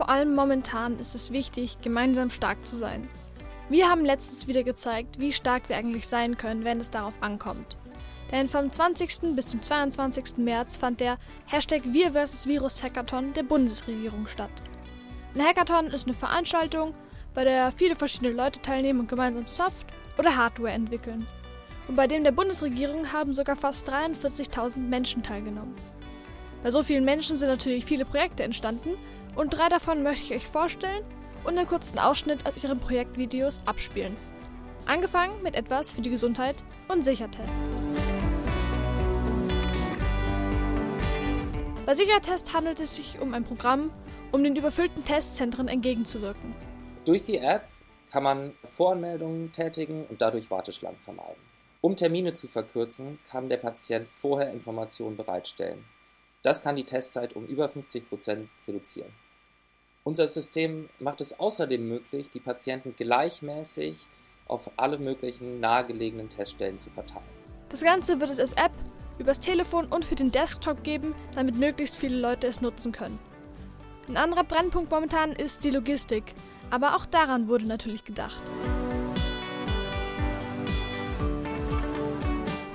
Vor allem momentan ist es wichtig, gemeinsam stark zu sein. Wir haben letztens wieder gezeigt, wie stark wir eigentlich sein können, wenn es darauf ankommt. Denn vom 20. bis zum 22. März fand der Hashtag Wir vs. Virus Hackathon der Bundesregierung statt. Ein Hackathon ist eine Veranstaltung, bei der viele verschiedene Leute teilnehmen und gemeinsam Soft- oder Hardware entwickeln. Und bei dem der Bundesregierung haben sogar fast 43.000 Menschen teilgenommen. Bei so vielen Menschen sind natürlich viele Projekte entstanden und drei davon möchte ich euch vorstellen und einen kurzen Ausschnitt aus ihren Projektvideos abspielen. Angefangen mit etwas für die Gesundheit und Sichertest. Bei Sichertest handelt es sich um ein Programm, um den überfüllten Testzentren entgegenzuwirken. Durch die App kann man Voranmeldungen tätigen und dadurch Warteschlangen vermeiden. Um Termine zu verkürzen, kann der Patient vorher Informationen bereitstellen. Das kann die Testzeit um über 50 Prozent reduzieren. Unser System macht es außerdem möglich, die Patienten gleichmäßig auf alle möglichen nahegelegenen Teststellen zu verteilen. Das Ganze wird es als App, übers Telefon und für den Desktop geben, damit möglichst viele Leute es nutzen können. Ein anderer Brennpunkt momentan ist die Logistik, aber auch daran wurde natürlich gedacht.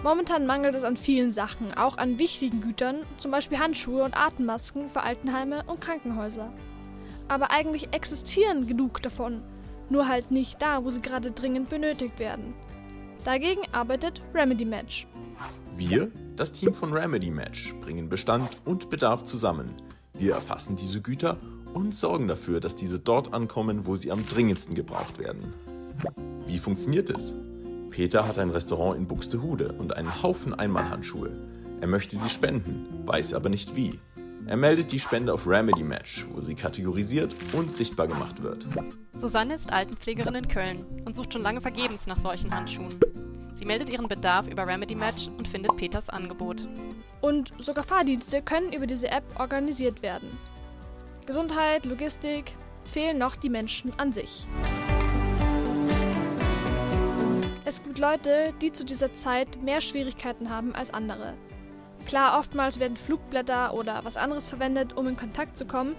Momentan mangelt es an vielen Sachen, auch an wichtigen Gütern, zum Beispiel Handschuhe und Atemmasken für Altenheime und Krankenhäuser. Aber eigentlich existieren genug davon, nur halt nicht da, wo sie gerade dringend benötigt werden. Dagegen arbeitet Remedy Match. Wir, das Team von Remedy Match, bringen Bestand und Bedarf zusammen. Wir erfassen diese Güter und sorgen dafür, dass diese dort ankommen, wo sie am dringendsten gebraucht werden. Wie funktioniert es? Peter hat ein Restaurant in Buxtehude und einen Haufen Einmalhandschuhe. Er möchte sie spenden, weiß aber nicht wie. Er meldet die Spende auf Remedy Match, wo sie kategorisiert und sichtbar gemacht wird. Susanne ist Altenpflegerin in Köln und sucht schon lange vergebens nach solchen Handschuhen. Sie meldet ihren Bedarf über Remedy Match und findet Peters Angebot. Und sogar Fahrdienste können über diese App organisiert werden. Gesundheit, Logistik, fehlen noch die Menschen an sich. Es gibt Leute, die zu dieser Zeit mehr Schwierigkeiten haben als andere. Klar, oftmals werden Flugblätter oder was anderes verwendet, um in Kontakt zu kommen,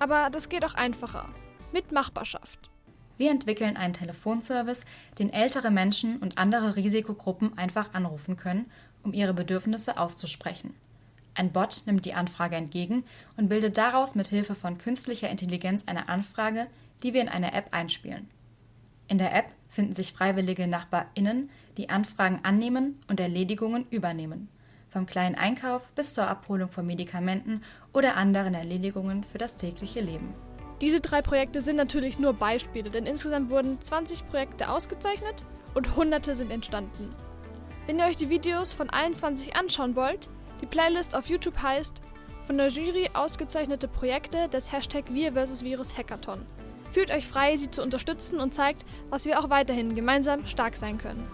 aber das geht auch einfacher. Mit Machbarschaft. Wir entwickeln einen Telefonservice, den ältere Menschen und andere Risikogruppen einfach anrufen können, um ihre Bedürfnisse auszusprechen. Ein Bot nimmt die Anfrage entgegen und bildet daraus mit Hilfe von künstlicher Intelligenz eine Anfrage, die wir in eine App einspielen. In der App finden sich freiwillige NachbarInnen, die Anfragen annehmen und Erledigungen übernehmen vom kleinen Einkauf bis zur Abholung von Medikamenten oder anderen Erledigungen für das tägliche Leben. Diese drei Projekte sind natürlich nur Beispiele, denn insgesamt wurden 20 Projekte ausgezeichnet und hunderte sind entstanden. Wenn ihr euch die Videos von allen 20 anschauen wollt, die Playlist auf YouTube heißt von der Jury ausgezeichnete Projekte des Hashtag Wir vs. Virus Hackathon. Fühlt euch frei, sie zu unterstützen und zeigt, dass wir auch weiterhin gemeinsam stark sein können.